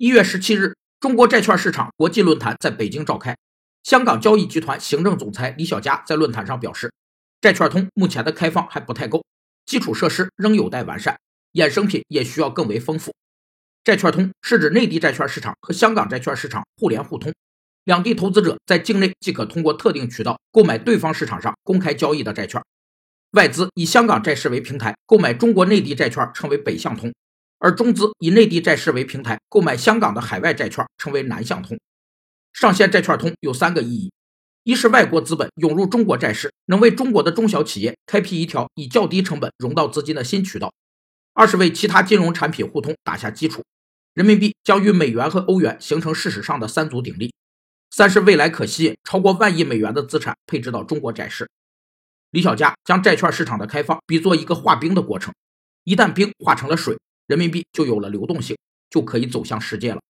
一月十七日，中国债券市场国际论坛在北京召开。香港交易集团行政总裁李小加在论坛上表示，债券通目前的开放还不太够，基础设施仍有待完善，衍生品也需要更为丰富。债券通是指内地债券市场和香港债券市场互联互通，两地投资者在境内即可通过特定渠道购买对方市场上公开交易的债券。外资以香港债市为平台购买中国内地债券，称为北向通。而中资以内地债市为平台购买香港的海外债券，称为南向通。上线债券通有三个意义：一是外国资本涌入中国债市，能为中国的中小企业开辟一条以较低成本融到资金的新渠道；二是为其他金融产品互通打下基础，人民币将与美元和欧元形成事实上的三足鼎立；三是未来可吸引超过万亿美元的资产配置到中国债市。李小加将债券市场的开放比作一个化冰的过程，一旦冰化成了水。人民币就有了流动性，就可以走向世界了。